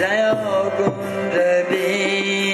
Yamunatira Vanachari